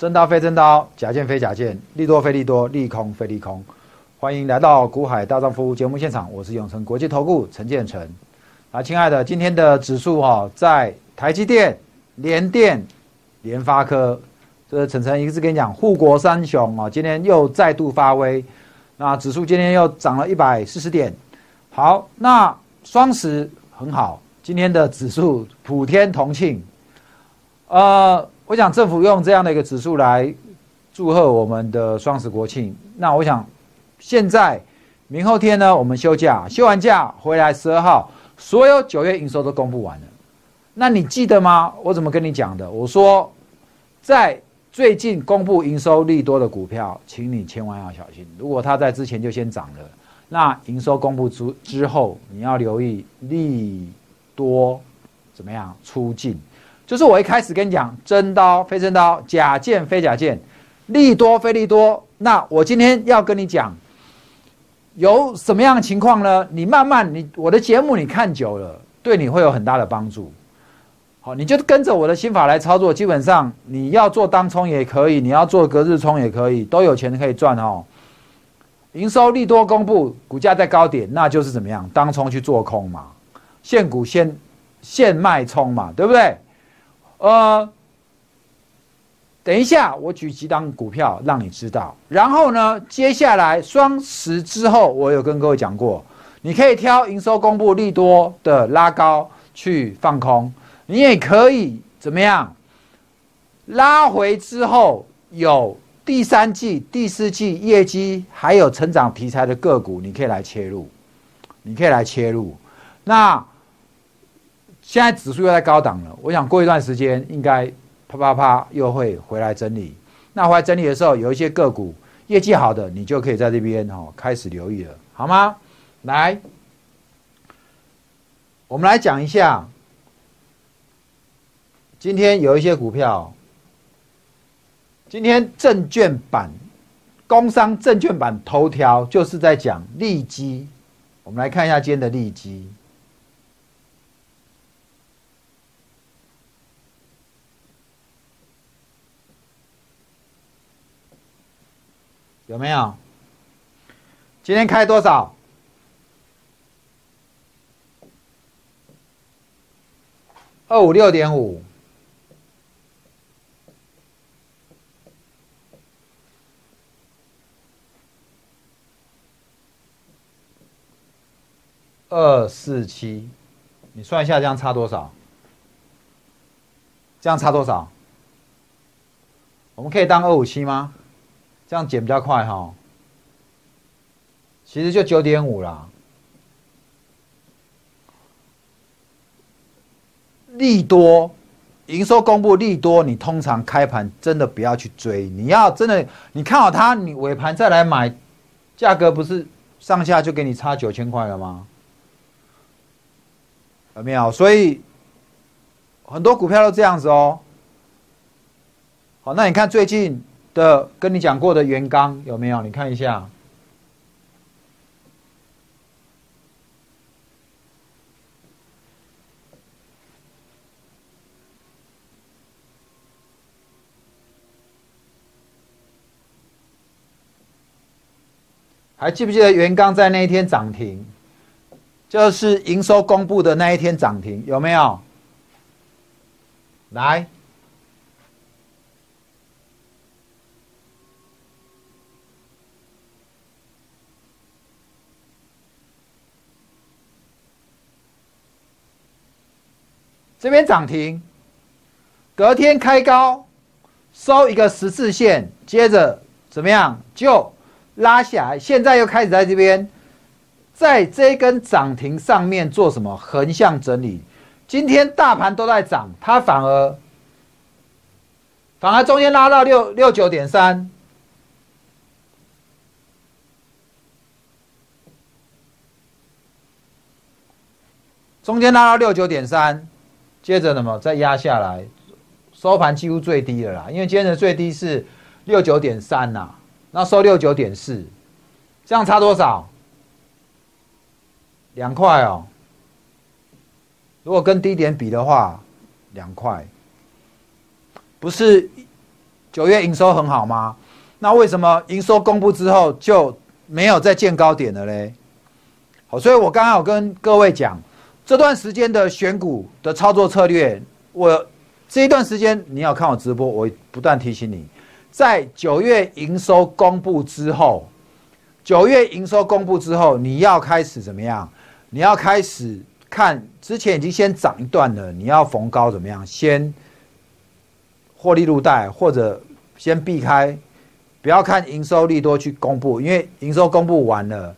真刀非真刀，假剑非假剑，利多非利多，利空非利空。欢迎来到股海大丈夫节目现场，我是永成国际投顾陈建成。啊，亲爱的，今天的指数哈，在台积电、联电、联发科，这陈晨一直跟你讲，护国三雄啊，今天又再度发威。那指数今天又涨了一百四十点。好，那双十很好，今天的指数普天同庆。呃。我想政府用这样的一个指数来祝贺我们的双十国庆。那我想现在明后天呢，我们休假，休完假回来十二号，所有九月营收都公布完了。那你记得吗？我怎么跟你讲的？我说在最近公布营收利多的股票，请你千万要小心。如果它在之前就先涨了，那营收公布之之后，你要留意利多怎么样出尽。就是我一开始跟你讲，真刀非真刀，假剑非假剑，利多非利多。那我今天要跟你讲，有什么样的情况呢？你慢慢，你我的节目你看久了，对你会有很大的帮助。好，你就跟着我的心法来操作，基本上你要做当冲也可以，你要做隔日冲也可以，都有钱可以赚哦。营收利多公布，股价在高点，那就是怎么样？当冲去做空嘛，现股现现卖冲嘛，对不对？呃，等一下，我举几档股票让你知道。然后呢，接下来双十之后，我有跟各位讲过，你可以挑营收公布利多的拉高去放空，你也可以怎么样？拉回之后有第三季、第四季业绩还有成长题材的个股，你可以来切入，你可以来切入。那。现在指数又在高档了，我想过一段时间应该啪啪啪又会回来整理。那回来整理的时候，有一些个股业绩好的，你就可以在这边哦开始留意了，好吗？来，我们来讲一下，今天有一些股票，今天证券版、工商证券版头条就是在讲利基，我们来看一下今天的利基。有没有？今天开多少？二五六点五，二四七，你算一下，这样差多少？这样差多少？我们可以当二五七吗？这样减比较快哈，其实就九点五啦。利多营收公布利多，你通常开盘真的不要去追，你要真的你看好它，你尾盘再来买，价格不是上下就给你差九千块了吗？有没有？所以很多股票都这样子哦。好，那你看最近。的跟你讲过的原钢有没有？你看一下，还记不记得原钢在那一天涨停？就是营收公布的那一天涨停，有没有？来。这边涨停，隔天开高，收一个十字线，接着怎么样就拉下来，现在又开始在这边，在这根涨停上面做什么横向整理？今天大盘都在涨，它反而反而中间拉到六六九点三，中间拉到六九点三。接着什么？再压下来，收盘几乎最低了啦。因为今天的最低是六九点三呐，那收六九点四，这样差多少？两块哦。如果跟低点比的话，两块，不是九月营收很好吗？那为什么营收公布之后就没有再见高点了嘞？好，所以我刚刚有跟各位讲，这段时间的选股的操作策略，我这一段时间你要看我直播，我不断提醒你，在九月营收公布之后，九月营收公布之后，你要开始怎么样？你要开始看之前已经先涨一段了，你要逢高怎么样？先获利入袋，或者先避开，不要看营收利多去公布，因为营收公布完了。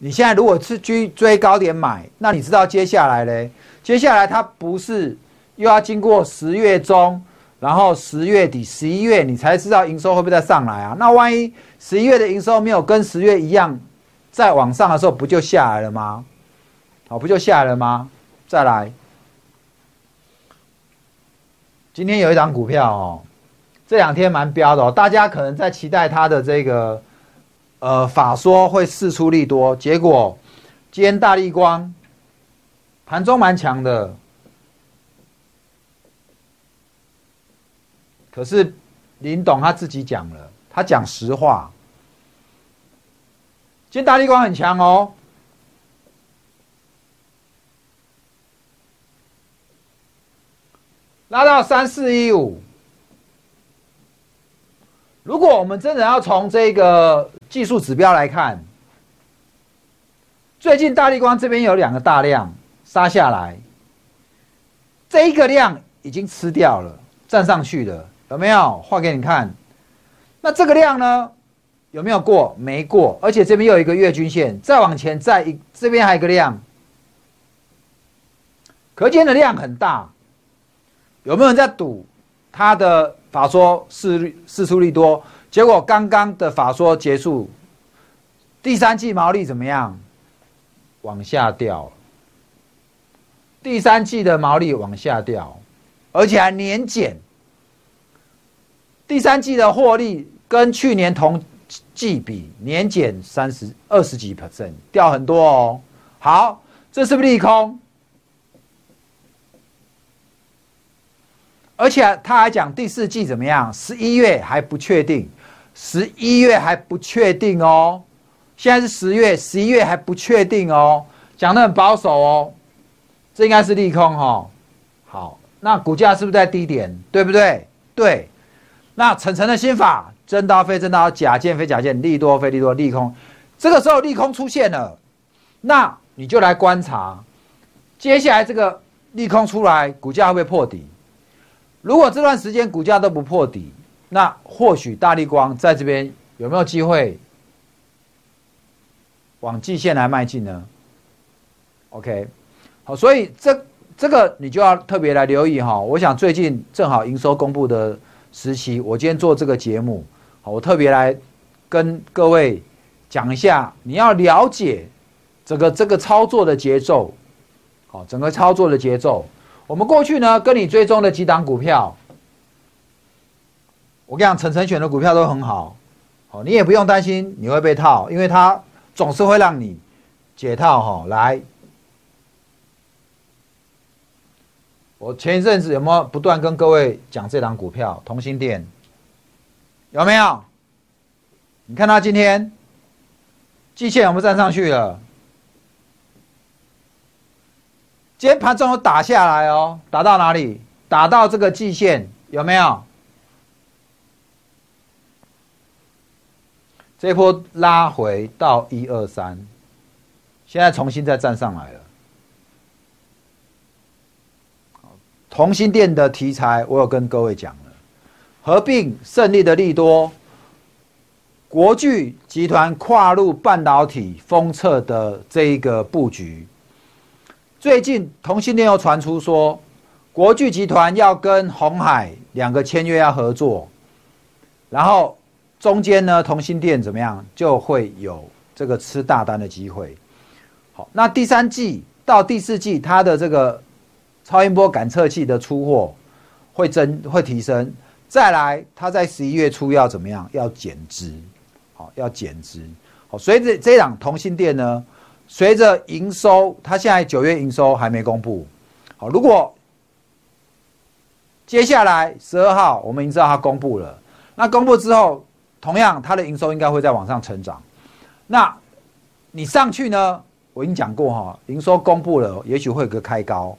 你现在如果是追追高点买，那你知道接下来嘞？接下来它不是又要经过十月中，然后十月底、十一月，你才知道营收会不会再上来啊？那万一十一月的营收没有跟十月一样再往上的时候，不就下来了吗？好，不就下来了吗？再来，今天有一张股票哦，这两天蛮飙的哦，大家可能在期待它的这个。呃，法说会事出利多，结果今天大力光盘中蛮强的，可是林董他自己讲了，他讲实话，今天大力光很强哦，拉到三四一五。如果我们真的要从这个技术指标来看，最近大力光这边有两个大量杀下来，这一个量已经吃掉了，站上去了，有没有？画给你看。那这个量呢，有没有过？没过，而且这边又有一个月均线，再往前再一，这边还有一个量，可见的量很大。有没有人在赌它的？法说四四出力多，结果刚刚的法说结束，第三季毛利怎么样？往下掉。第三季的毛利往下掉，而且还年减。第三季的获利跟去年同季比年减三十二十几 percent，掉很多哦。好，这是不是利空？而且他还讲第四季怎么样？十一月还不确定，十一月还不确定哦。现在是十月，十一月还不确定哦，讲的很保守哦。这应该是利空哈。好，那股价是不是在低点？对不对？对。那层层的心法，真刀非真刀，假剑非假剑，利多非利多，利空。这个时候利空出现了，那你就来观察，接下来这个利空出来，股价会不会破底？如果这段时间股价都不破底，那或许大力光在这边有没有机会往季线来迈进呢？OK，好，所以这这个你就要特别来留意哈。我想最近正好营收公布的时期，我今天做这个节目，好，我特别来跟各位讲一下，你要了解这个这个操作的节奏，好，整个操作的节奏。我们过去呢，跟你追踪的几档股票，我跟你讲，陈晨选的股票都很好，好，你也不用担心你会被套，因为它总是会让你解套哈。来，我前一阵子有没有不断跟各位讲这档股票，同心店有没有？你看它今天季线有没有站上去了？今天盘中有打下来哦，打到哪里？打到这个季线有没有？这波拉回到一二三，现在重新再站上来了。同心店的题材，我有跟各位讲了，合并胜利的利多，国巨集团跨入半导体封测的这一个布局。最近同性恋又传出说，国巨集团要跟红海两个签约要合作，然后中间呢同心店怎么样就会有这个吃大单的机会。好，那第三季到第四季它的这个超音波感测器的出货会增会提升，再来它在十一月初要怎么样要减资，好要减资，好，所以这这档同性店呢。随着营收，它现在九月营收还没公布。好，如果接下来十二号我们已经知道它公布了，那公布之后，同样它的营收应该会在往上成长。那你上去呢？我已经讲过哈，营收公布了，也许会有个开高。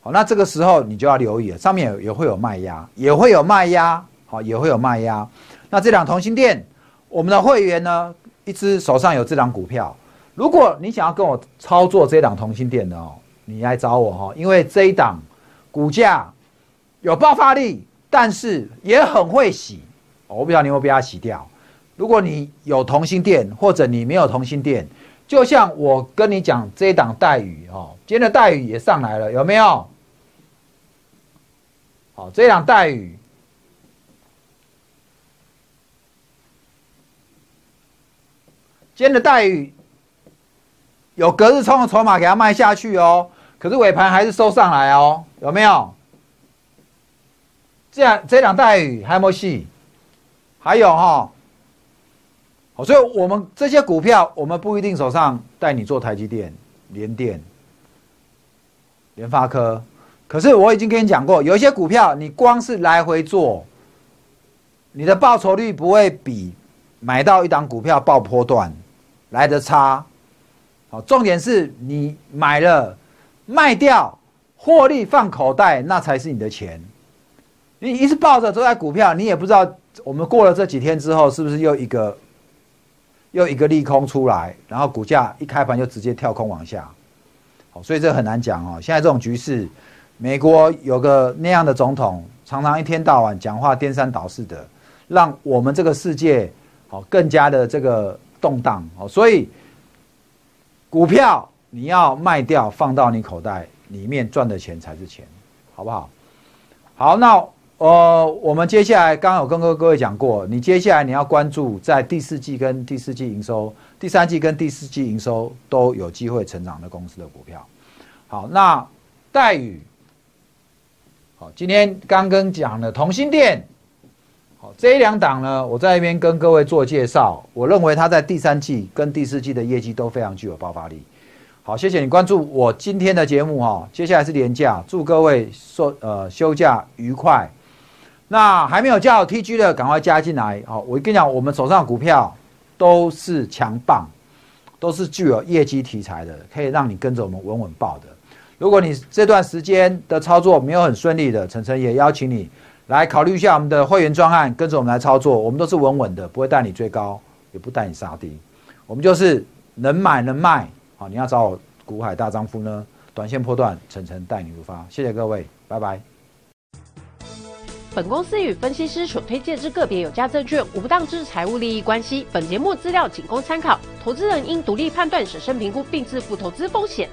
好，那这个时候你就要留意了，上面也会有卖压，也会有卖压，好，也会有卖压。那这两同心店，我们的会员呢，一只手上有这档股票。如果你想要跟我操作这档同心店的哦，你来找我哈，因为这一档股价有爆发力，但是也很会洗。我不知道你会不会被它洗掉。如果你有同心店，或者你没有同心店。就像我跟你讲，这一档待遇哦，今天的待遇也上来了，有没有？好，这一档待遇，今天的待遇有隔日冲的筹码给它卖下去哦，可是尾盘还是收上来哦，有没有？这样这档待遇还有没有戏？还有哈。好，所以我们这些股票，我们不一定手上带你做台积电、联电、联发科，可是我已经跟你讲过，有一些股票，你光是来回做，你的报酬率不会比买到一档股票爆波段来的差。好，重点是你买了卖掉，获利放口袋，那才是你的钱。你一直抱着都在股票，你也不知道我们过了这几天之后，是不是又一个。又一个利空出来，然后股价一开盘就直接跳空往下，好，所以这很难讲哦。现在这种局势，美国有个那样的总统，常常一天到晚讲话颠三倒四的，让我们这个世界好更加的这个动荡好。所以股票你要卖掉，放到你口袋里面赚的钱才是钱，好不好？好，那。呃，我们接下来刚刚有跟各各位讲过，你接下来你要关注在第四季跟第四季营收，第三季跟第四季营收都有机会成长的公司的股票。好，那待遇，好，今天刚跟讲的同心店，好，这一两档呢，我在一边跟各位做介绍，我认为它在第三季跟第四季的业绩都非常具有爆发力。好，谢谢你关注我今天的节目哈，接下来是年假，祝各位说呃休假愉快。那还没有加 TG 的，赶快加进来。好，我跟你讲，我们手上的股票都是强棒，都是具有业绩题材的，可以让你跟着我们稳稳爆的。如果你这段时间的操作没有很顺利的，晨晨也邀请你来考虑一下我们的会员专案，跟着我们来操作。我们都是稳稳的，不会带你追高，也不带你杀低。我们就是能买能卖。好，你要找我股海大丈夫呢，短线破断，晨晨带你入发。谢谢各位，拜拜。本公司与分析师所推荐之个别有价证券无不当之财务利益关系。本节目资料仅供参考，投资人应独立判断、审慎评估并自负投资风险。